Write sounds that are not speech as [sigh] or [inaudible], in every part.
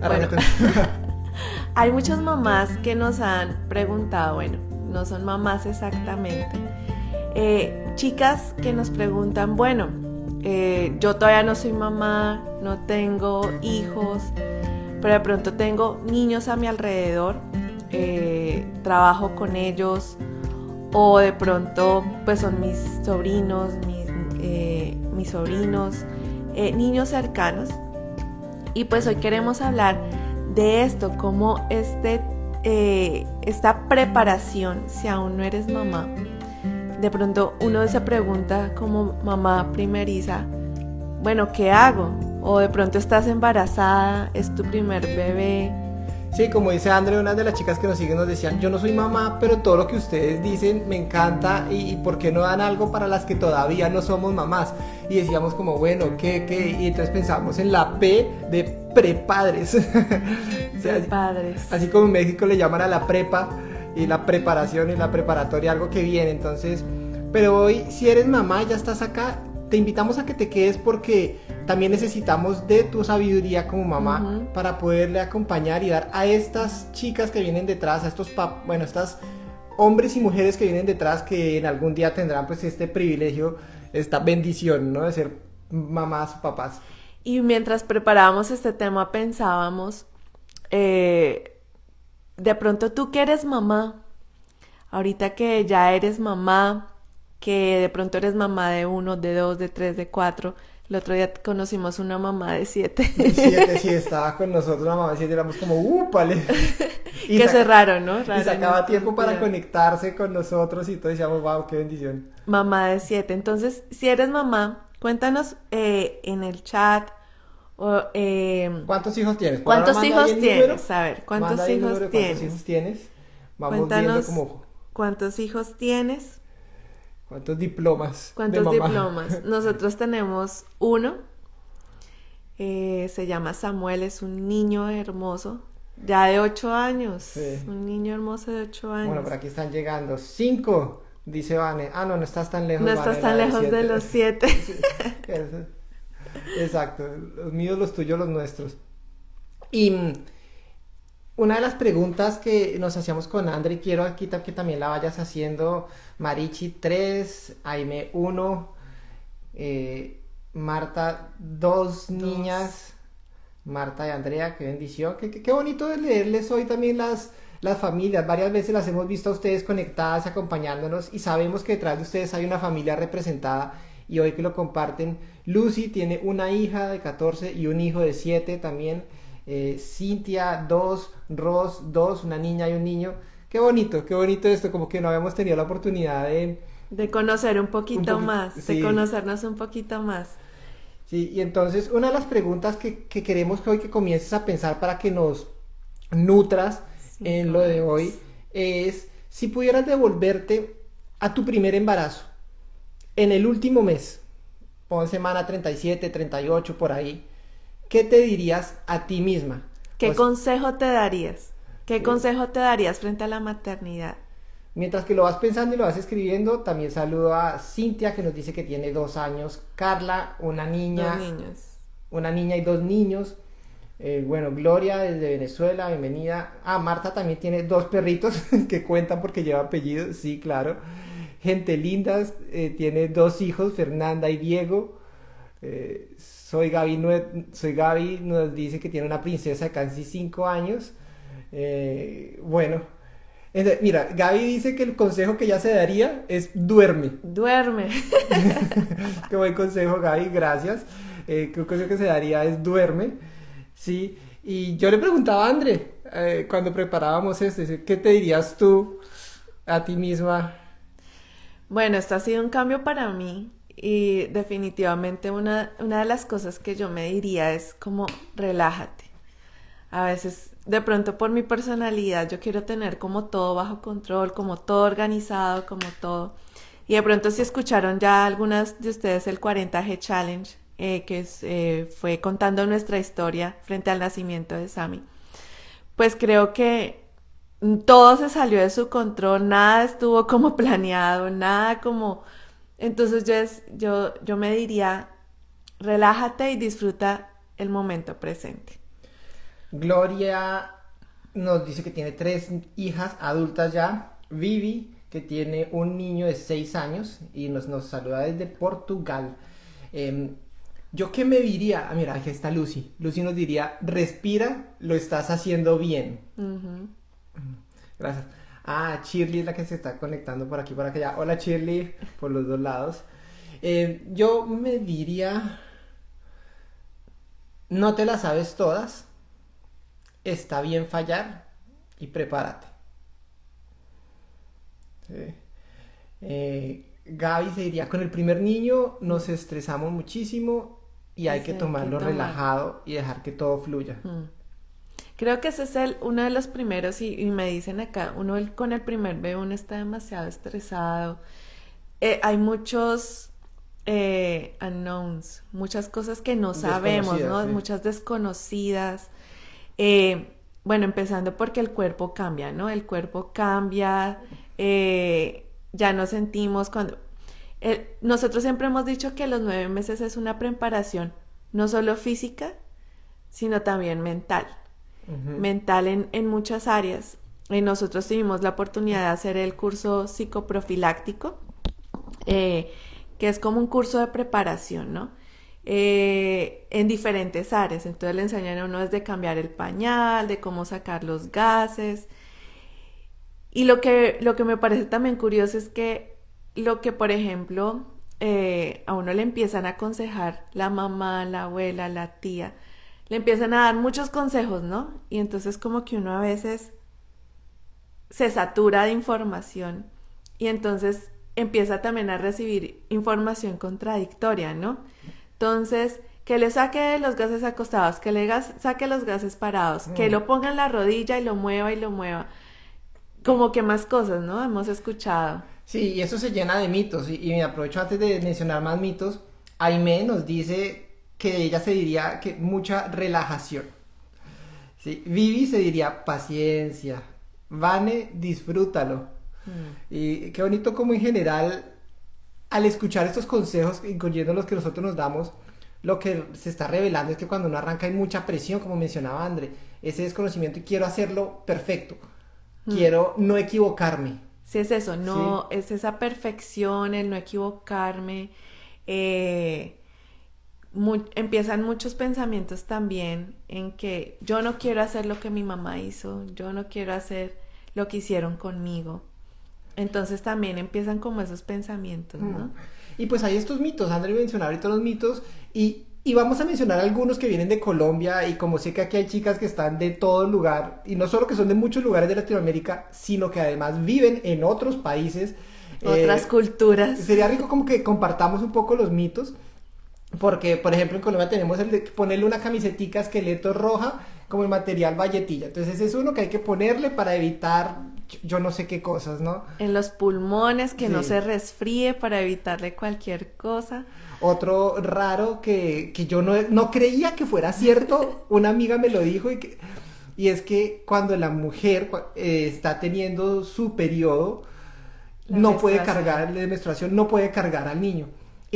[laughs] [laughs] hay muchas mamás que nos han preguntado, bueno, no son mamás exactamente. Eh, chicas que nos preguntan, bueno, eh, yo todavía no soy mamá, no tengo hijos, pero de pronto tengo niños a mi alrededor, eh, trabajo con ellos, o de pronto pues son mis sobrinos, mis, mis sobrinos, niños cercanos. Y pues hoy queremos hablar de esto, como este eh, esta preparación, si aún no eres mamá, de pronto uno se pregunta como mamá primeriza, bueno, ¿qué hago? O de pronto estás embarazada, es tu primer bebé, Sí, como dice André, una de las chicas que nos siguen nos decían, yo no soy mamá, pero todo lo que ustedes dicen me encanta y, ¿por qué no dan algo para las que todavía no somos mamás? Y decíamos como, bueno, ¿qué, qué? Y entonces pensamos en la P de prepadres. [laughs] prepadres. Así, como en México le llaman a la prepa y la preparación y la preparatoria, algo que viene. Entonces, pero hoy si eres mamá, ya estás acá, te invitamos a que te quedes porque también necesitamos de tu sabiduría como mamá para poderle acompañar y dar a estas chicas que vienen detrás, a estos, bueno, estas hombres y mujeres que vienen detrás que en algún día tendrán pues este privilegio, esta bendición, ¿no? De ser mamás o papás. Y mientras preparábamos este tema pensábamos, eh, de pronto tú que eres mamá, ahorita que ya eres mamá, que de pronto eres mamá de uno, de dos, de tres, de cuatro, el otro día conocimos una mamá de siete. De siete, sí, [laughs] estaba con nosotros una mamá de siete, éramos como, ¡uh, pale! [laughs] Y Qué raro, ¿no? y sacaba tiempo para conectarse con nosotros y todos decíamos, wow, qué bendición. Mamá de siete. Entonces, si eres mamá, cuéntanos eh, en el chat. O, eh, ¿Cuántos hijos tienes? ¿Cuántos hijos tienes? A ver, ¿cuántos hijos tienes? ¿Cuántos hijos tienes? Vamos cuéntanos viendo cómo... ¿Cuántos hijos tienes? ¿Cuántos diplomas? ¿Cuántos diplomas? [laughs] Nosotros tenemos uno. Eh, se llama Samuel, es un niño hermoso, ya de ocho años. Un niño hermoso de ocho años. Bueno, por aquí están llegando cinco, dice Vane. Ah, no, no estás tan lejos. No estás tan lejos de, los siete. [laughs] Exacto, los míos, los tuyos, los nuestros. Y mm, una de las preguntas que nos hacíamos con Andre, y quiero aquí que también la vayas haciendo, Marichi 3, Aime 1, eh, Marta 2 niñas, Marta y Andrea, qué bendición, qué, qué, bonito de leerles hoy también las, las familias, varias veces las hemos visto a ustedes conectadas acompañándonos y sabemos que detrás de ustedes hay una familia representada y hoy que lo comparten, Lucy tiene una hija de 14 y un hijo de 7 también eh, Cintia, dos, Ross, dos, una niña y un niño. Qué bonito, qué bonito esto, como que no habíamos tenido la oportunidad de... De conocer un poquito más, de conocernos un poquito más. Sí, y entonces una de las preguntas que, queremos que hoy que comiences a pensar para que nos nutras en lo de hoy es si pudieras devolverte a tu primer embarazo en el último mes, pon semana 37, 38 por ahí, ¿qué te dirías a ti misma? ¿Qué consejo te darías? ¿Qué consejo te darías frente a la maternidad? Mientras que lo vas pensando y lo vas escribiendo, también saludo a Cintia que nos dice que tiene dos años, Carla, una niña, dos niños. una niña y dos niños. Eh, bueno, Gloria desde Venezuela, bienvenida. Ah, Marta también tiene dos perritos [laughs] que cuentan porque lleva apellido, sí, claro. Gente linda, eh, tiene dos hijos, Fernanda y Diego. Eh, soy Gaby, soy Gaby, nos dice que tiene una princesa de casi 5 años. Eh, bueno, mira, Gaby dice que el consejo que ya se daría es duerme. Duerme. [laughs] [laughs] Qué buen consejo, Gaby, gracias. Eh, el consejo que se daría es duerme. Sí, y yo le preguntaba a André eh, cuando preparábamos este, ¿qué te dirías tú a ti misma? Bueno, esto ha sido un cambio para mí y definitivamente una, una de las cosas que yo me diría es como relájate. A veces, de pronto por mi personalidad, yo quiero tener como todo bajo control, como todo organizado, como todo. Y de pronto si escucharon ya algunas de ustedes el 40G Challenge, eh, que eh, fue contando nuestra historia frente al nacimiento de Sami, pues creo que todo se salió de su control, nada estuvo como [laughs] planeado, nada como entonces yo, yo, yo me diría, relájate y disfruta el momento presente. Gloria nos dice que tiene tres hijas adultas ya. Vivi, que tiene un niño de seis años y nos, nos saluda desde Portugal. Em, ¿Yo qué me diría? Ah, mira, aquí está Lucy. Lucy nos diría, respira, lo estás haciendo bien. Gracias. Ah, Shirley es la que se está conectando por aquí, por allá. Hola Shirley, por los dos lados. Eh, yo me diría, no te las sabes todas, está bien fallar y prepárate. Eh, Gaby se diría, con el primer niño nos estresamos muchísimo y hay que tomarlo relajado y dejar que todo fluya. Mm. Creo que ese es el, uno de los primeros y, me dicen acá, uno con el primer bebé uno está demasiado estresado. Eh, hay muchos eh, unknowns, muchas cosas que no sabemos, ¿no? Muchas desconocidas. Eh, bueno, empezando porque el cuerpo cambia, ¿no? El cuerpo cambia, ya nos sentimos cuando... nosotros siempre hemos dicho que los nueve meses es una preparación, no solo física, sino también mental mental en, muchas áreas. Y nosotros tuvimos la oportunidad de hacer el curso psicoprofiláctico, eh, que es como un curso de preparación, ¿no? Eh, en diferentes áreas. Entonces le enseñan a uno desde cambiar el pañal, de cómo sacar los gases. Y lo que, lo que me parece también curioso es que lo que, por ejemplo, eh, a uno le empiezan a aconsejar la mamá, la abuela, la tía, le empiezan a dar muchos consejos, ¿no? Y entonces como que uno a veces se satura de información y entonces empieza también a recibir información contradictoria, ¿no? Entonces, que le saque los gases acostados, que le saque los gases parados, que mm. lo ponga en la rodilla y lo mueva y lo mueva. Como que más cosas, ¿no? Hemos escuchado. Sí, y eso se llena de mitos. Y, y me aprovecho antes de mencionar más mitos. Aime nos dice que ella se diría que mucha relajación. ¿sí? Vivi se diría paciencia. Vane, disfrútalo. Mm. Y qué bonito como en general, al escuchar estos consejos, incluyendo los que nosotros nos damos, lo que se está revelando es que cuando uno arranca hay mucha presión, como mencionaba André, ese desconocimiento y quiero hacerlo perfecto. Mm. Quiero no equivocarme. Sí, es eso, no, es esa perfección, el no equivocarme. Eh, empiezan muchos pensamientos también en que yo no quiero hacer lo que mi mamá hizo, yo no quiero hacer lo que hicieron conmigo. Entonces también empiezan como esos pensamientos, ¿no? Y pues hay estos mitos, André mencionaba ahorita los mitos y, y, vamos a mencionar algunos que vienen de Colombia y como sé que aquí hay chicas que están de todo lugar y no solo que son de muchos lugares de Latinoamérica, sino que además viven en otros países. Otras eh, culturas. Sería rico como que compartamos un poco los mitos. Porque, por ejemplo, en Colombia tenemos el de ponerle una camisetica esqueleto roja como el material valletilla. Entonces, ese es uno que hay que ponerle para evitar yo no sé qué cosas, ¿no? En los pulmones, que no se resfríe para evitarle cualquier cosa. Otro raro que, yo no, no, creía que fuera cierto, [laughs] una amiga me lo dijo y, que, y es que cuando la mujer eh, está teniendo su periodo, no puede cargar la menstruación, no puede cargar al niño.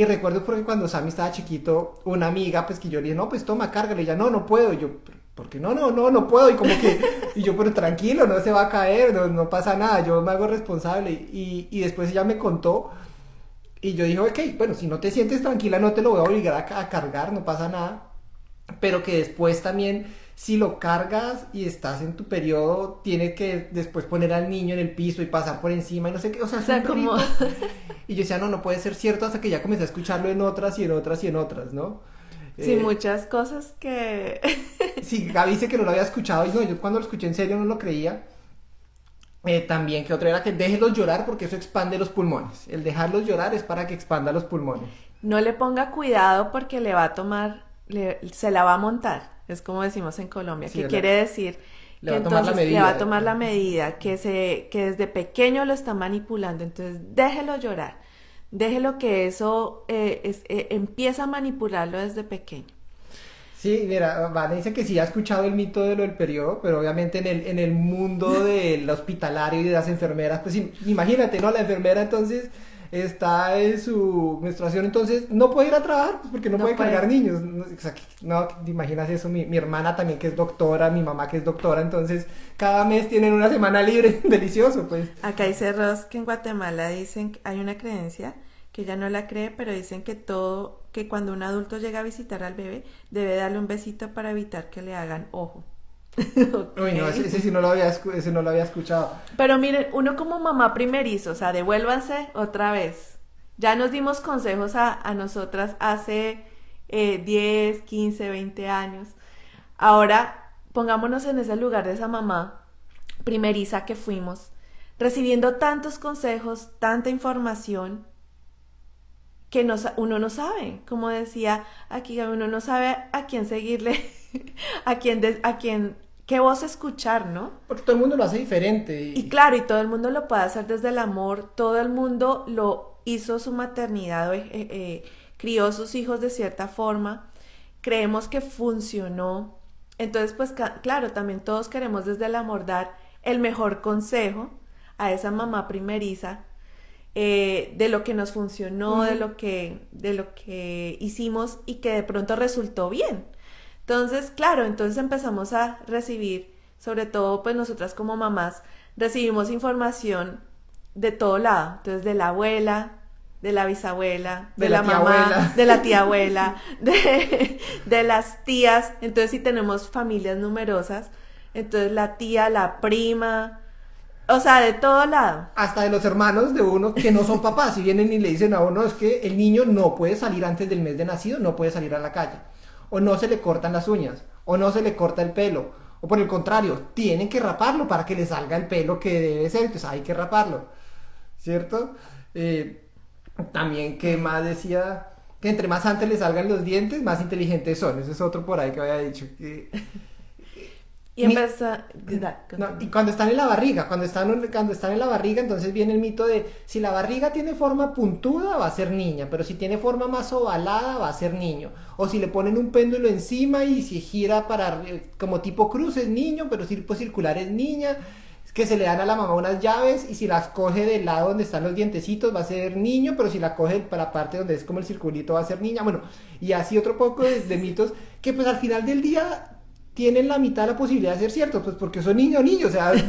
Y recuerdo porque cuando Sammy estaba chiquito, una amiga, pues que yo le dije, no, pues toma, cárgale. Y ella, no, no puedo. Y yo, porque no, no, no, no puedo. Y como que, [laughs] y yo, pero tranquilo, no se va a caer, no, no pasa nada, yo me hago responsable. Y, y, después ella me contó. Y yo dije, ok, bueno, si no te sientes tranquila, no te lo voy a obligar a, a cargar, no pasa nada. Pero que después también si lo cargas y estás en tu periodo, tienes que después poner al niño en el piso y pasar por encima y no sé qué, o sea, o como... [laughs] Y yo decía, no, no puede ser cierto hasta que ya comencé a escucharlo en otras y en otras y en otras, ¿no? Sí, eh, muchas cosas que... [laughs] sí, Gaby dice que no lo había escuchado y no, yo cuando lo escuché en serio no lo creía. Eh, también que otra era que déjelos llorar porque eso expande los pulmones. El dejarlos llorar es para que expanda los pulmones. No le ponga cuidado porque le va a tomar, se la va a montar. Es como decimos en Colombia, que quiere decir que entonces le va a tomar la medida, que, se, que desde pequeño lo está manipulando. Entonces déjelo llorar, déjelo que eso eh, eh, empieza a manipularlo desde pequeño. Sí, mira, Vane dice que sí ha escuchado el mito de lo del periodo, pero obviamente en el, en el mundo del [laughs] hospitalario y de las enfermeras, pues imagínate, ¿no? La enfermera entonces está en su menstruación, entonces no puede ir a trabajar pues, porque no, No puede puede. cargar niños. No, no, ¿te imaginas eso? Mi, mi hermana también que es doctora, mi mamá que es doctora, entonces cada mes tienen una semana libre, [laughs] delicioso, pues. Acá dice Ross que en Guatemala dicen que hay una creencia que ella no la cree, pero dicen que todo, que cuando un adulto llega a visitar al bebé, debe darle un besito para evitar que le hagan ojo. [laughs] Uy, no, ese, ese sí no lo había, ese no lo había escuchado. Pero miren, uno como mamá primerizo, o sea, devuélvanse otra vez. Ya nos dimos consejos a, a nosotras hace eh, 10, 15, 20 años. Ahora, pongámonos en ese lugar de esa mamá primeriza que fuimos, recibiendo tantos consejos, tanta información, que no uno no sabe. Como decía aquí, uno no sabe a quién seguirle, [laughs] [laughs] a quién, des- a quién, qué voz escuchar, ¿no? Porque todo el mundo lo hace diferente. Y, Y claro, y todo el mundo lo puede hacer desde el amor, todo el mundo lo hizo su maternidad, o, eh, eh, crió sus hijos de cierta forma, creemos que funcionó. Entonces, pues claro, también todos queremos desde el amor dar el mejor consejo a esa mamá primeriza eh, de lo que nos funcionó, de lo que, de lo que hicimos y que de pronto resultó bien. Entonces, claro, entonces empezamos a recibir, sobre todo pues nosotras como mamás, recibimos información de todo lado, entonces de la abuela, de la bisabuela, de, De la, mamá, abuela. de la tía abuela, [laughs] de, de las tías, entonces si tenemos familias numerosas, entonces la tía, la prima, o sea, de todo lado. hasta de los hermanos de uno que no son papás. Y vienen y le dicen a uno es que el niño no puede salir antes del mes de nacido, no puede salir a la calle, o no se le cortan las uñas, o no se le corta el pelo, o por el contrario, tienen que raparlo para que le salga el pelo que debe ser, entonces hay que raparlo, ¿cierto? Eh, también que más decía que entre más antes le salgan los dientes, más inteligentes son, ese es otro por ahí que había dicho que Y no, y cuando están en la barriga, cuando están, cuando están en la barriga, entonces viene el mito de si la barriga tiene forma puntuda va a ser niña, pero si tiene forma más ovalada va a ser niño. O si le ponen un péndulo encima y si gira para arri- como tipo cruz es niño, pero si tipo circular es niña. Que se le dan a la mamá unas llaves y si las coge del lado donde están los dientecitos va a ser niño, pero si la coge para la parte donde es como el circulito va a ser niña. Bueno, y así otro poco de, de mitos que pues al final del día tienen la mitad de la posibilidad de ser ciertos, pues porque son niño niño, o sea, [laughs]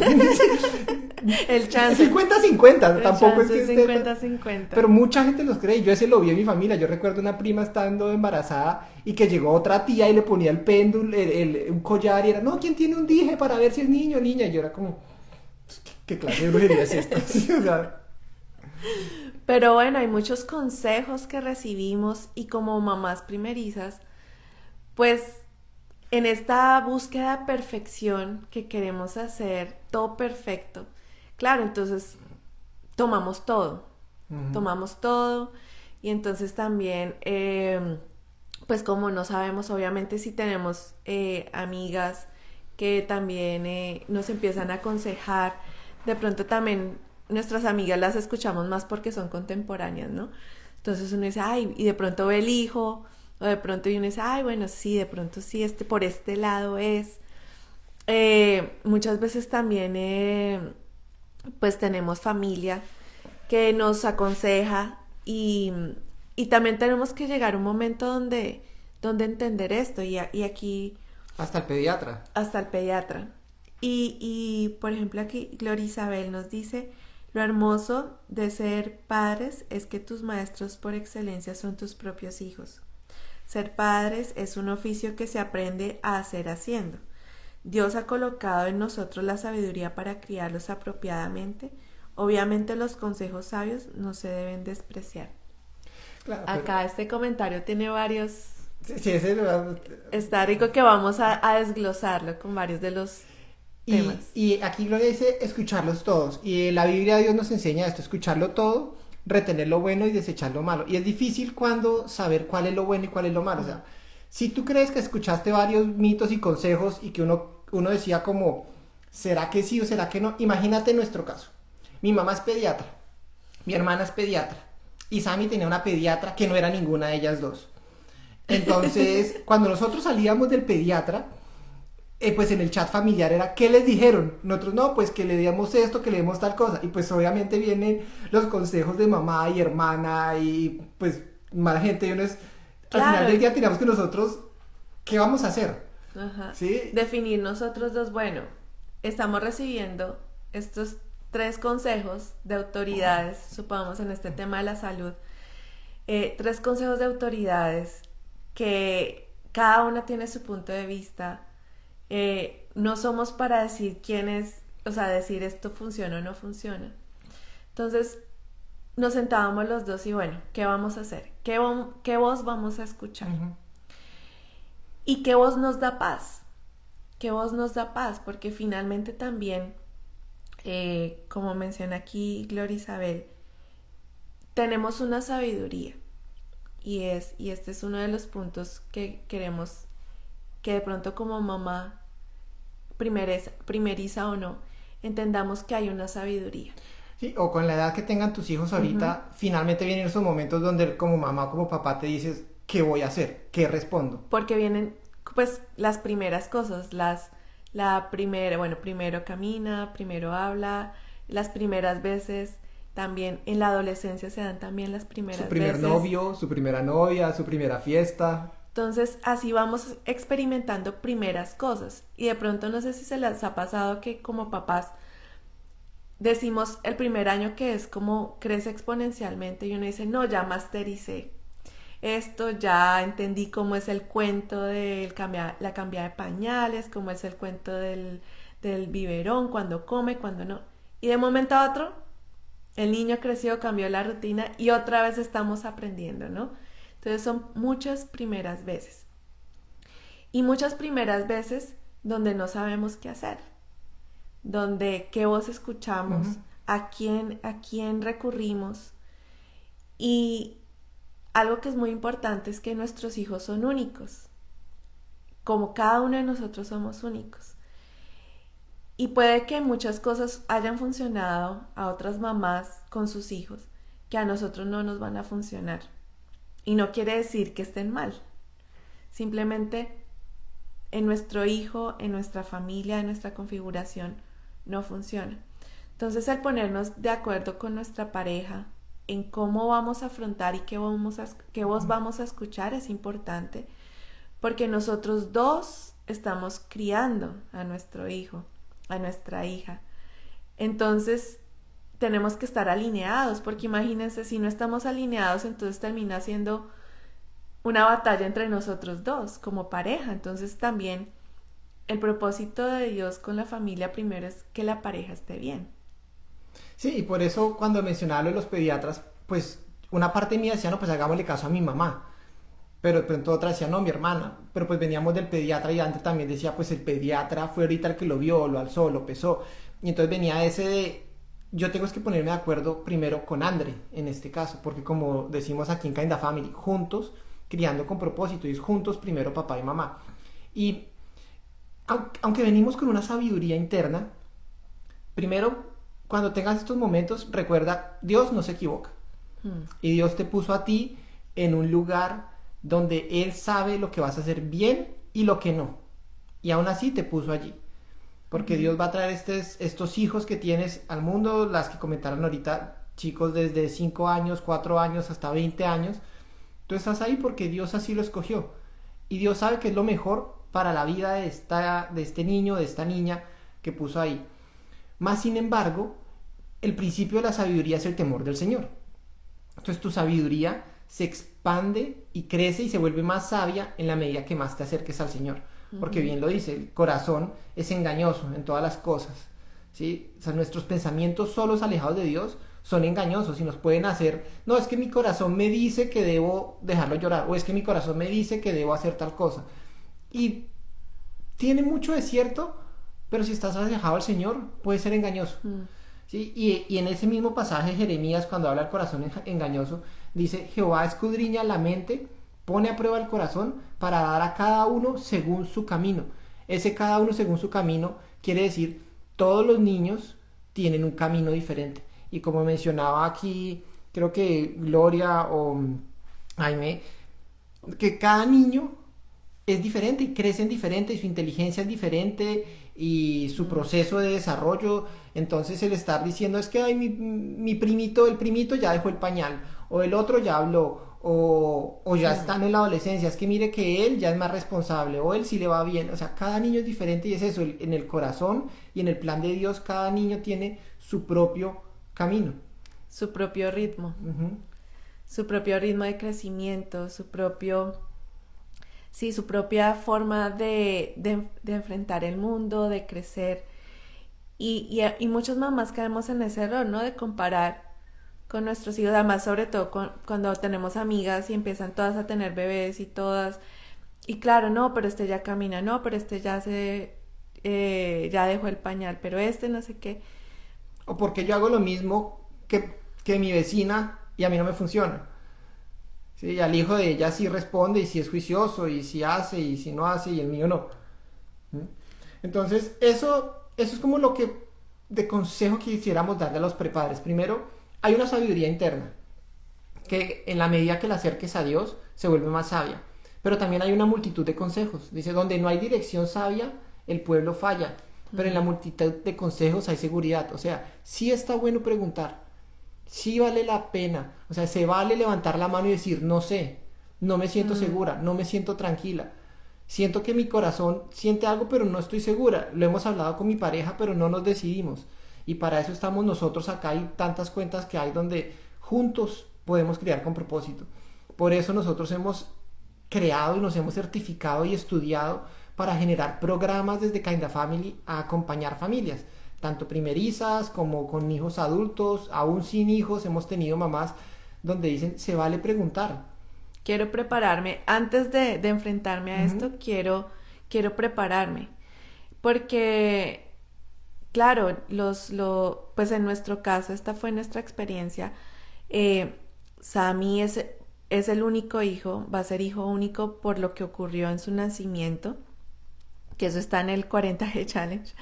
[laughs] El chance. 50-50, el tampoco es que esté- 50-50. Pero mucha gente los cree, yo ese lo vi en mi familia, yo recuerdo una prima estando embarazada y que llegó otra tía y le ponía el péndulo, el, el- un collar y era, no, ¿quién tiene un dije para ver si es niño o niña? Y yo era como, "Pues, ¿qué, qué clase de brujería es esta? [laughs] O sea, Pero bueno, hay muchos consejos que recibimos y como mamás primerizas, pues en esta búsqueda de perfección que queremos hacer todo perfecto, claro, entonces tomamos todo, tomamos todo y entonces también, eh, pues como no sabemos, obviamente si tenemos eh, amigas que también eh, nos empiezan a aconsejar, de pronto también nuestras amigas las escuchamos más porque son contemporáneas, ¿no? Entonces uno dice, ay, y de pronto ve el hijo, o de pronto y uno dice, ay, bueno, sí, de pronto sí, este, por este lado es. Eh, muchas veces también, eh, pues tenemos familia que nos aconseja y, y también tenemos que llegar a un momento donde, donde entender esto y, a- y aquí hasta el pediatra. hasta el pediatra. Y, y, por ejemplo aquí Gloria Isabel nos dice, lo hermoso de ser padres es que tus maestros por excelencia son tus propios hijos. Ser padres es un oficio que se aprende a hacer haciendo. Dios ha colocado en nosotros la sabiduría para criarlos apropiadamente. Obviamente los consejos sabios no se deben despreciar. Claro, pero- Acá este comentario tiene varios... sí, sí, ese lo- Está rico que vamos a, a desglosarlo con varios de los temas. y aquí Gloria dice escucharlos todos. Y la Biblia Dios nos enseña esto, escucharlo todo, retener lo bueno y desechar lo malo. Y es difícil cuando saber cuál es lo bueno y cuál es lo malo. O sea, si tú crees que escuchaste varios mitos y consejos y que uno, uno decía como, ¿será que sí o será que no? Imagínate nuestro caso. Mi mamá es pediatra, mi hermana es pediatra y Sammy tenía una pediatra que no era ninguna de ellas dos. Entonces, [laughs] cuando nosotros salíamos del pediatra, eh, pues en el chat familiar era, ¿qué les dijeron? Nosotros no, pues que le demos esto, que le demos tal cosa. Y pues obviamente vienen los consejos de mamá y hermana y pues más gente. Y uno es, al final del día tenemos que nosotros, ¿qué vamos a hacer? Ajá. ¿Sí? Definir nosotros dos, bueno, estamos recibiendo estos tres consejos de autoridades, supongamos en este tema de la salud, eh, tres consejos de autoridades que cada una tiene su punto de vista. Eh, no somos para decir quién es, o sea, decir esto funciona o no funciona. Entonces, nos sentábamos los dos y bueno, ¿qué vamos a hacer? ¿Qué, qué voz vamos a escuchar? ¿Y qué voz nos da paz? ¿Qué voz nos da paz? Porque finalmente también, eh, como menciona aquí Gloria Isabel, tenemos una sabiduría. Y, es, y este es uno de los puntos que queremos que de pronto como mamá, primeriza o no, entendamos que hay una sabiduría. Sí, o con la edad que tengan tus hijos ahorita, finalmente vienen esos momentos donde como mamá, como papá te dices, ¿qué voy a hacer? ¿Qué respondo? Porque vienen pues las primeras cosas, las la primera, bueno, primero camina, primero habla, las primeras veces también en la adolescencia se dan también las primeras Su primer novio, su primera novia, su primera fiesta. Entonces, así vamos experimentando primeras cosas. Y de pronto no sé si se les ha pasado que como papás decimos el primer año que es como crece exponencialmente y uno dice, no, ya mastericé. Esto ya entendí cómo es el cuento de la cambia de pañales, cómo es el cuento del, del biberón, cuando come, cuando no. Y de momento a otro el niño creció, cambió la rutina y otra vez estamos aprendiendo, ¿no? Entonces son muchas primeras veces. Y muchas primeras veces donde no sabemos qué hacer, donde qué voz escuchamos, a quién a quién recurrimos. Y algo que es muy importante es que nuestros hijos son únicos. Como cada uno de nosotros somos únicos. Y puede que muchas cosas hayan funcionado a otras mamás con sus hijos que a nosotros no nos van a funcionar. Y no quiere decir que estén mal. Simplemente en nuestro hijo, en nuestra familia, en nuestra configuración, no funciona. Entonces el ponernos de acuerdo con nuestra pareja en cómo vamos a afrontar y qué, vamos a, qué voz vamos a escuchar es importante porque nosotros dos estamos criando a nuestro hijo a nuestra hija. Entonces, tenemos que estar alineados, porque imagínense, si no estamos alineados, entonces termina siendo una batalla entre nosotros dos, como pareja. Entonces, también el propósito de Dios con la familia primero es que la pareja esté bien. Sí, y por eso cuando mencionaba lo de los pediatras, pues una parte mía decía, no, pues hagámosle caso a mi mamá pero de pronto otra decía, no, mi hermana, pero pues veníamos del pediatra y antes también decía, pues el pediatra fue ahorita el que lo vio, lo alzó, lo pesó, y entonces venía ese de, yo tengo que ponerme de acuerdo primero con Andre, en este caso, porque como decimos aquí en Kinda Family, juntos, criando con propósito, y es juntos primero papá y mamá. Y aunque venimos con una sabiduría interna, primero, cuando tengas estos momentos, recuerda, Dios no se equivoca. Hmm. Y Dios te puso a ti en un lugar donde Él sabe lo que vas a hacer bien y lo que no. Y aún así te puso allí. Porque Dios va a traer estos, estos hijos que tienes al mundo, las que comentaron ahorita, chicos desde 5 años, 4 años, hasta 20 años. Tú estás ahí porque Dios así lo escogió. Y Dios sabe que es lo mejor para la vida de, esta, de este niño, de esta niña que puso ahí. Más sin embargo, el principio de la sabiduría es el temor del Señor. Entonces tu sabiduría se expande y crece y se vuelve más sabia en la medida que más te acerques al Señor. Porque bien lo dice, el corazón es engañoso en todas las cosas. ¿sí? O sea, nuestros pensamientos solos alejados de Dios son engañosos y nos pueden hacer, no, es que mi corazón me dice que debo dejarlo llorar, o es que mi corazón me dice que debo hacer tal cosa. Y tiene mucho de cierto, pero si estás alejado al Señor, puede ser engañoso. Mm. ¿sí? Y, y, en ese mismo pasaje, Jeremías, cuando habla del corazón engañoso, Dice, Jehová escudriña la mente, pone a prueba el corazón para dar a cada uno según su camino. Ese cada uno según su camino quiere decir, todos los niños tienen un camino diferente. Y como mencionaba aquí, creo que Gloria o Jaime, que cada niño es diferente y crecen diferente y su inteligencia es diferente y su proceso de desarrollo. Entonces el estar diciendo es que mi, mi, primito, el primito ya dejó el pañal o el otro ya habló o, o ya están en la adolescencia, es que mire que él ya es más responsable o él sí le va bien. O sea, cada niño es diferente y es eso, en el corazón y en el plan de Dios cada niño tiene su propio camino. Su propio ritmo. Su propio ritmo de crecimiento, su propio sí, su propia forma de, enfrentar el mundo, de crecer. Y, y, muchas mamás caemos en ese error, ¿no? De comparar con nuestros hijos, además sobre todo cuando tenemos amigas y empiezan todas a tener bebés y todas, y claro, no, pero este ya camina, no, pero este ya se, eh, ya dejó el pañal, pero este no sé qué. O porque yo hago lo mismo que, que mi vecina y a mí no me funciona. ¿sí? Al hijo de ella sí responde y si es juicioso y si hace y si no hace y el mío no. Entonces, eso, eso es como lo que de consejo que quisiéramos darle a los prepadres. Primero, hay una sabiduría interna que en la medida que la acerques a Dios se vuelve más sabia. Pero también hay una multitud de consejos. Dice, donde no hay dirección sabia, el pueblo falla. Pero en la multitud de consejos hay seguridad. O sea, sí está bueno preguntar sí vale la pena. O sea, se vale levantar la mano y decir, no sé, no me siento mm. segura, no me siento tranquila. Siento que mi corazón siente algo, pero no estoy segura. Lo hemos hablado con mi pareja, pero no nos decidimos. Y para eso estamos nosotros acá. Hay tantas cuentas que hay donde juntos podemos crear con propósito. Por eso nosotros hemos creado y nos hemos certificado y estudiado para generar programas desde Kinda Family a acompañar familias tanto primerizas como con hijos adultos, aún sin hijos, hemos tenido mamás donde dicen, se vale preguntar. Quiero prepararme, antes de, enfrentarme a esto, quiero, quiero prepararme, porque, claro, los, lo, pues en nuestro caso, esta fue nuestra experiencia, eh, Sami es, es el único hijo, va a ser hijo único por lo que ocurrió en su nacimiento, que eso está en el 40G Challenge.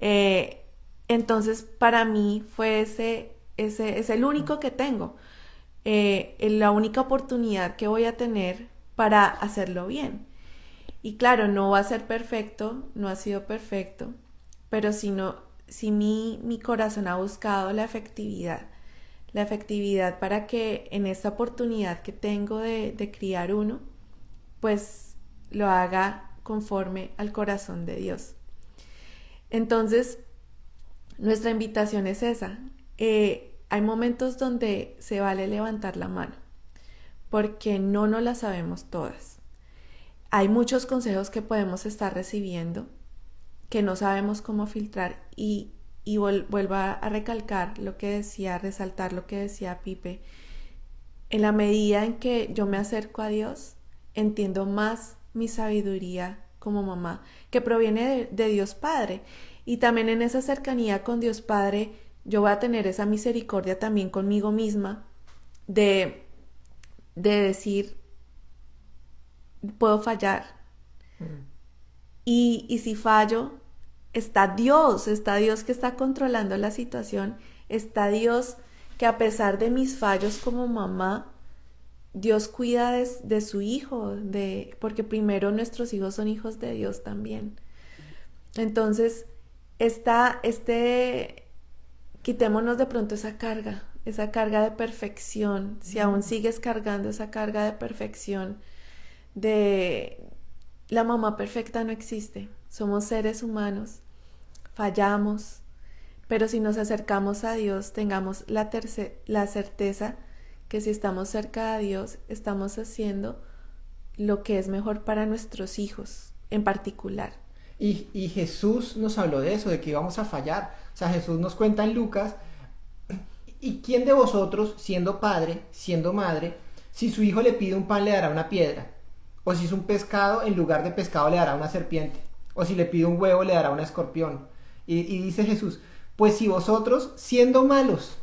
Eh, entonces, para mí fue ese, ese es el único que tengo, eh, la única oportunidad que voy a tener para hacerlo bien. Y claro, no va a ser perfecto, no ha sido perfecto, pero si no, si mi, mi corazón ha buscado la efectividad, la efectividad para que en esta oportunidad que tengo de, de criar uno, pues lo haga conforme al corazón de Dios. Entonces, nuestra invitación es esa. Eh, hay momentos donde se vale levantar la mano, porque no nos la sabemos todas. Hay muchos consejos que podemos estar recibiendo que no sabemos cómo filtrar y, y vuelvo a recalcar lo que decía, resaltar lo que decía Pipe. En la medida en que yo me acerco a Dios, entiendo más mi sabiduría como mamá, que proviene de Dios Padre. Y también en esa cercanía con Dios Padre, yo voy a tener esa misericordia también conmigo misma de, de decir, puedo fallar. Y, y si fallo, está Dios, está Dios que está controlando la situación, está Dios que a pesar de mis fallos como mamá, Dios cuida de, de, su hijo, de, porque primero nuestros hijos son hijos de Dios también. Entonces, está, este, quitémonos de pronto esa carga, esa carga de perfección, si aún sigues cargando esa carga de perfección, de la mamá perfecta no existe, somos seres humanos, fallamos, pero si nos acercamos a Dios, tengamos la, la certeza que si estamos cerca de Dios, estamos haciendo lo que es mejor para nuestros hijos en particular. Y, Jesús nos habló de eso, de que íbamos a fallar. O sea, Jesús nos cuenta en Lucas, [clears throat] ¿y quién de vosotros, siendo padre, siendo madre, si su hijo le pide un pan le dará una piedra? O si es un pescado, en lugar de pescado le dará una serpiente. O si le pide un huevo le dará un escorpión. Y, dice Jesús, pues si vosotros, siendo malos,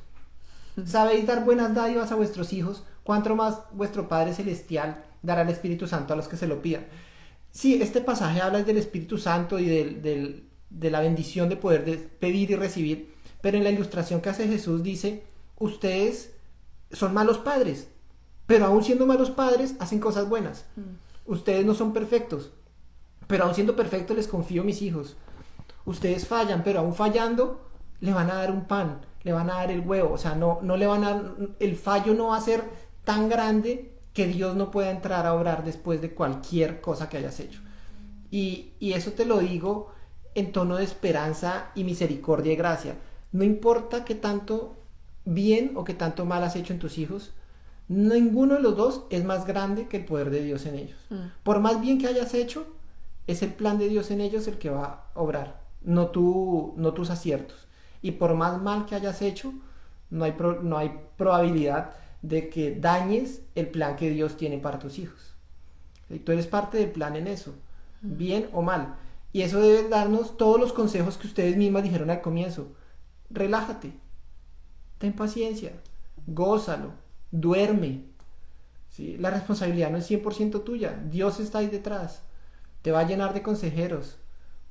sabéis dar buenas dádivas a vuestros hijos, cuánto más vuestro Padre Celestial dará el Espíritu Santo a los que se lo pidan. Sí, este pasaje habla del Espíritu Santo y de la bendición de poder pedir y recibir, pero en la ilustración que hace Jesús dice, ustedes son malos padres, pero aún siendo malos padres hacen cosas buenas. Mm. Ustedes no son perfectos, pero aún siendo perfectos les confío mis hijos. Ustedes fallan, pero aún fallando le van a dar un pan, le van a dar el huevo, o sea, no, no le van a el fallo no va a ser tan grande que Dios no pueda entrar a obrar después de cualquier cosa que hayas hecho. Y, y eso te lo digo en tono de esperanza y misericordia y gracia. No importa qué tanto bien o qué tanto mal has hecho en tus hijos, ninguno de los dos es más grande que el poder de Dios en ellos. Mm. Por más bien que hayas hecho, es el plan de Dios en ellos el que va a obrar, no, tú, no tus aciertos. Y por más mal que hayas hecho, no hay, pro- no hay probabilidad de que dañes el plan que Dios tiene para tus hijos. Y Tú eres parte del plan en eso, bien o mal. Y eso debe darnos todos los consejos que ustedes mismas dijeron al comienzo. Relájate, ten paciencia, gózalo, duerme. ¿sí? La responsabilidad no es 100% tuya, Dios está ahí detrás. Te va a llenar de consejeros.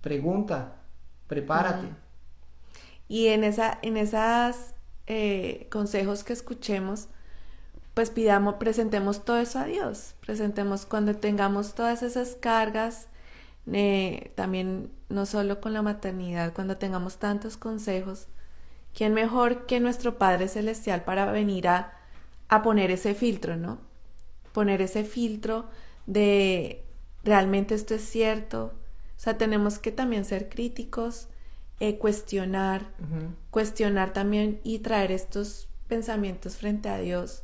Pregunta, prepárate. Y en esa, en esas eh, consejos que escuchemos, pues pidamos, presentemos todo eso a Dios. Presentemos cuando tengamos todas esas cargas, eh, también no solo con la maternidad, cuando tengamos tantos consejos, ¿quién mejor que nuestro Padre Celestial para venir a, a poner ese filtro, ¿no? Poner ese filtro de realmente esto es cierto. O sea, tenemos que también ser críticos, eh, cuestionar, cuestionar también y traer estos pensamientos frente a Dios.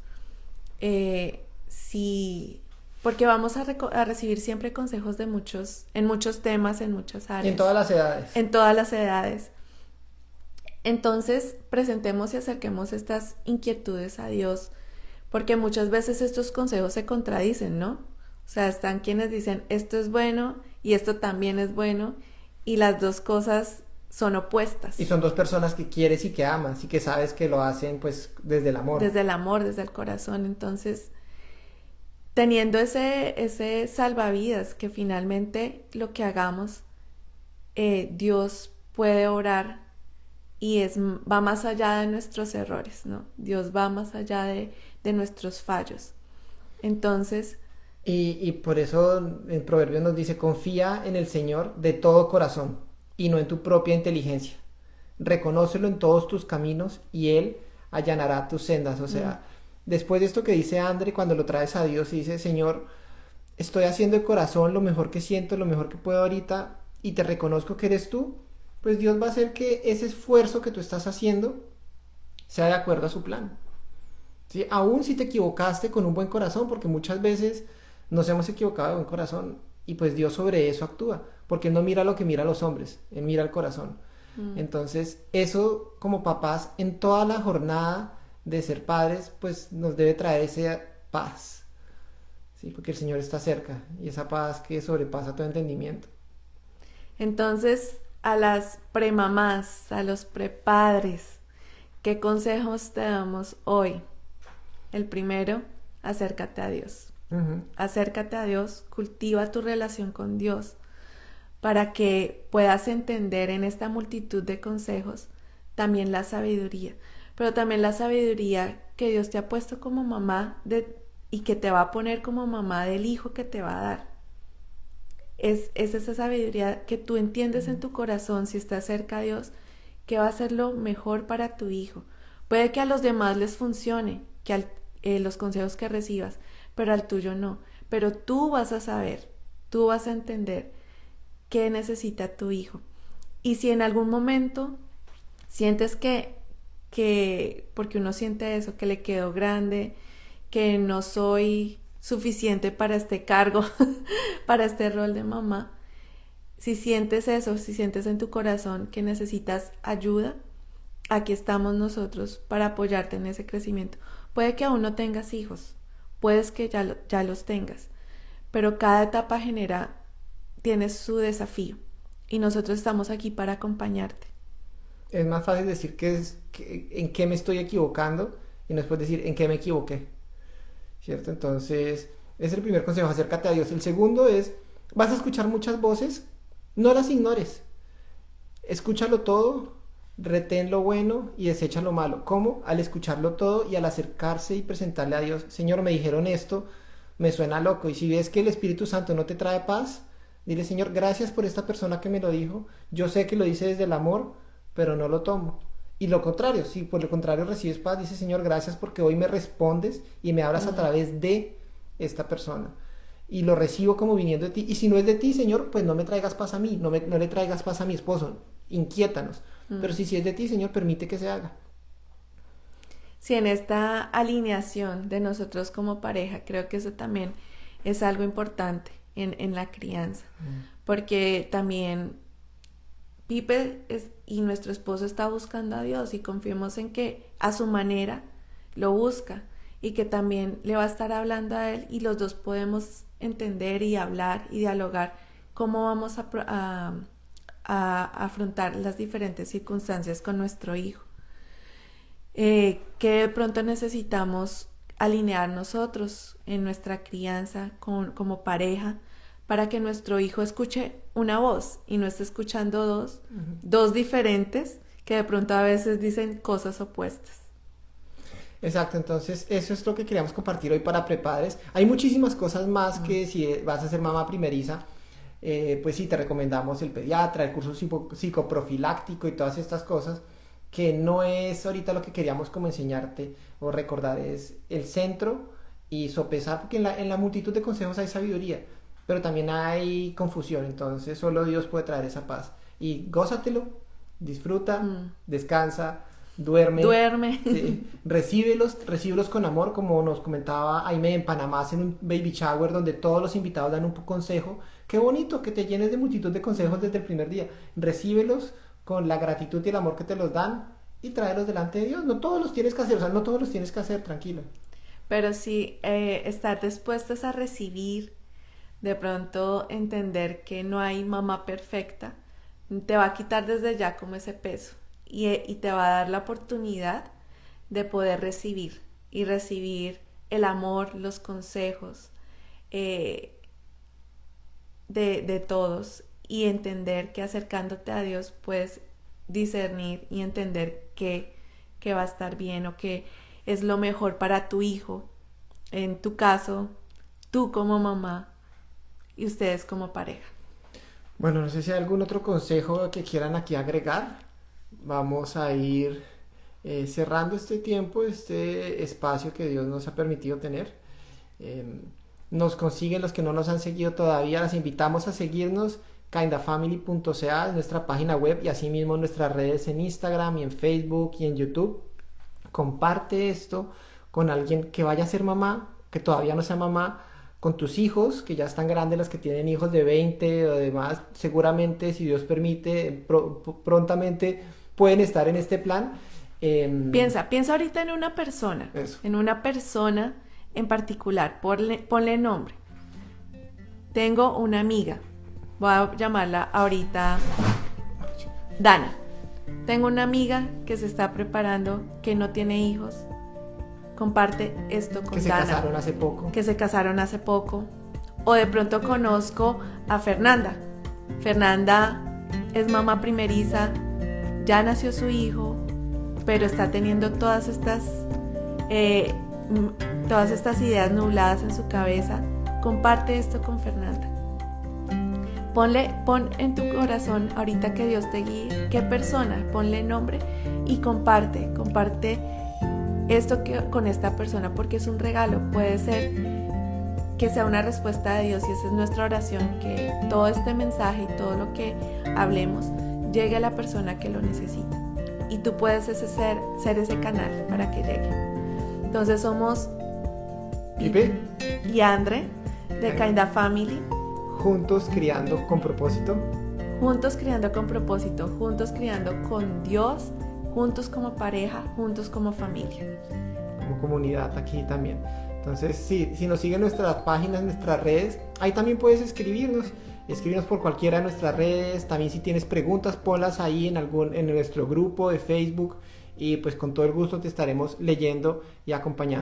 Eh, si, porque vamos a, recibir siempre consejos de muchos, en muchos temas, en muchas Y áreas, en todas las edades. en todas las edades. Entonces, presentemos y acerquemos estas inquietudes a Dios, porque muchas veces estos consejos se contradicen, ¿no? O sea, están quienes dicen esto es bueno y esto también es bueno, y las dos cosas son opuestas. Y son dos personas que quieres y que amas y que sabes que lo hacen pues desde el amor. desde el amor, desde el corazón. Entonces, teniendo ese, ese salvavidas que finalmente lo que hagamos, eh, Dios puede orar y es, va más allá de nuestros errores, ¿no? Dios va más allá de, de nuestros fallos. Entonces, Y, y por eso en Proverbios nos dice, confía en el Señor de todo corazón y no en tu propia inteligencia. Reconócelo en todos tus caminos y Él allanará tus sendas. O sea, después de esto que dice Andre, cuando lo traes a Dios y dice, Señor, estoy haciendo de corazón lo mejor que siento, lo mejor que puedo ahorita y te reconozco que eres tú, pues Dios va a hacer que ese esfuerzo que tú estás haciendo sea de acuerdo a su plan. ¿Sí? Aún si te equivocaste con un buen corazón, porque muchas veces nos hemos equivocado de buen corazón y pues Dios sobre eso actúa, porque Él no mira lo que mira a los hombres, Él mira el corazón. Entonces, eso como papás en toda la jornada de ser padres, pues nos debe traer esa paz. Sí, porque el Señor está cerca y esa paz que sobrepasa todo entendimiento. entonces, a las premamás, a los prepadres, ¿qué consejos te damos hoy? El primero, acércate a Dios. Acércate a Dios, cultiva tu relación con Dios para que puedas entender en esta multitud de consejos también la sabiduría, pero también la sabiduría que Dios te ha puesto como mamá de, y que te va a poner como mamá del hijo que te va a dar. Es, es esa sabiduría que tú entiendes en tu corazón si estás cerca a Dios, que va a ser lo mejor para tu hijo. Puede que a los demás les funcione, que al- eh, los consejos que recibas, pero al tuyo no. Pero tú vas a saber, tú vas a entender qué necesita tu hijo. Y si en algún momento sientes que, que, porque uno siente eso, que le quedó grande, que no soy suficiente para este cargo, [laughs] para este rol de mamá, si sientes eso, si sientes en tu corazón que necesitas ayuda, aquí estamos nosotros para apoyarte en ese crecimiento. Puede que aún no tengas hijos, puedes que ya, ya los tengas, pero cada etapa genera, tiene su desafío y nosotros estamos aquí para acompañarte. Es más fácil decir que es, que- en qué me estoy equivocando y no decir en qué me equivoqué. ¿Cierto? Entonces, es el primer consejo, acércate a Dios. El segundo es, vas a escuchar muchas voces, no las ignores. Escúchalo todo, retén lo bueno y desecha lo malo. ¿Cómo? Al escucharlo todo y al acercarse y presentarle a Dios, Señor, me dijeron esto, me suena loco. Y si ves que el Espíritu Santo no te trae paz, dile, Señor, gracias por esta persona que me lo dijo. Yo sé que lo dice desde el amor, pero no lo tomo. Y lo contrario, si por lo contrario recibes paz, dice, Señor, gracias porque hoy me respondes y me hablas a través de esta persona. Y lo recibo como viniendo de ti. Y si no es de ti, Señor, pues no me traigas paz a mí, no, me, no le traigas paz a mi esposo, inquiétanos. Pero si, si es de ti, Señor, permite que se haga. Si en esta alineación de nosotros como pareja, creo que eso también es algo importante en, en la crianza, porque también Y nuestro esposo está buscando a Dios y confiemos en que a su manera lo busca y que también le va a estar hablando a él y los dos podemos entender y hablar y dialogar cómo vamos a, a afrontar las diferentes circunstancias con nuestro hijo. Eh, que de pronto necesitamos alinear nosotros en nuestra crianza con, como pareja para que nuestro hijo escuche una voz y no esté escuchando dos, dos diferentes que de pronto a veces dicen cosas opuestas. Exacto, entonces eso es lo que queríamos compartir hoy para prepadres. Hay muchísimas cosas más que si vas a ser mamá primeriza, eh, pues sí, te recomendamos el pediatra, el curso psicoprofiláctico y todas estas cosas que no es ahorita lo que queríamos como enseñarte o recordar, es el centro y sopesar, porque en la, en la multitud de consejos hay sabiduría, pero también hay confusión, entonces solo Dios puede traer esa paz. Y gózatelo, disfruta, mm. descansa, duerme. Duerme. [laughs] recíbelos, recíbelos con amor, como nos comentaba Aime en Panamá, en un baby shower donde todos los invitados dan un consejo. Qué bonito que te llenes de multitud de consejos desde el primer día. Recíbelos con la gratitud y el amor que te los dan y traerlos delante de Dios. No todos los tienes que hacer, o sea, no todos los tienes que hacer, tranquilo. Pero si eh, estar dispuestos a recibir, de pronto entender que no hay mamá perfecta, te va a quitar desde ya como ese peso y, y te va a dar la oportunidad de poder recibir y recibir el amor, los consejos eh, de, de todos y entender que acercándote a Dios puedes discernir y entender que, que va a estar bien o que es lo mejor para tu hijo, en tu caso, tú como mamá y ustedes como pareja. Bueno, no sé si hay algún otro consejo que quieran aquí agregar. Vamos a ir eh, cerrando este tiempo, este espacio que Dios nos ha permitido tener. Em, nos consiguen los que no nos han seguido todavía, las invitamos a seguirnos kindafamily.ca es nuestra página web y asimismo nuestras redes en Instagram y en Facebook y en YouTube. Comparte esto con alguien que vaya a ser mamá, que todavía no sea mamá, con tus hijos, que ya están grandes, las que tienen hijos de 20 o demás, seguramente, si Dios permite, prontamente pueden estar en este plan. Em, piensa, piensa ahorita en una persona, en una persona en particular, ponle, ponle nombre. Tengo una amiga, voy a llamarla ahorita Dana. Tengo una amiga que se está preparando, que no tiene hijos. Comparte esto con Dana. Que se casaron hace poco. Que se casaron hace poco. O de pronto conozco a Fernanda. Fernanda es mamá primeriza, ya nació su hijo, pero está teniendo todas estas, eh, todas estas ideas nubladas en su cabeza. Comparte esto con Fernanda. Ponle, pon en tu corazón ahorita que Dios te guíe, qué persona, ponle nombre y comparte, comparte esto que, con esta persona porque es un regalo, puede ser que sea una respuesta de Dios y esa es nuestra oración, que todo este mensaje y todo lo que hablemos llegue a la persona que lo necesita. Y tú puedes ese ser, ser ese canal para que llegue. Entonces somos Pipe y Andre de Kinda Family juntos criando con propósito. Juntos criando con propósito, juntos criando con Dios, juntos como pareja, juntos como familia. Como comunidad aquí también. Entonces, sí, si nos siguen nuestras páginas, nuestras redes, ahí también puedes escribirnos. Escribirnos por cualquiera de nuestras redes. También si tienes preguntas, ponlas ahí en, algún, en nuestro grupo de Facebook. Y pues con todo el gusto te estaremos leyendo y acompañando.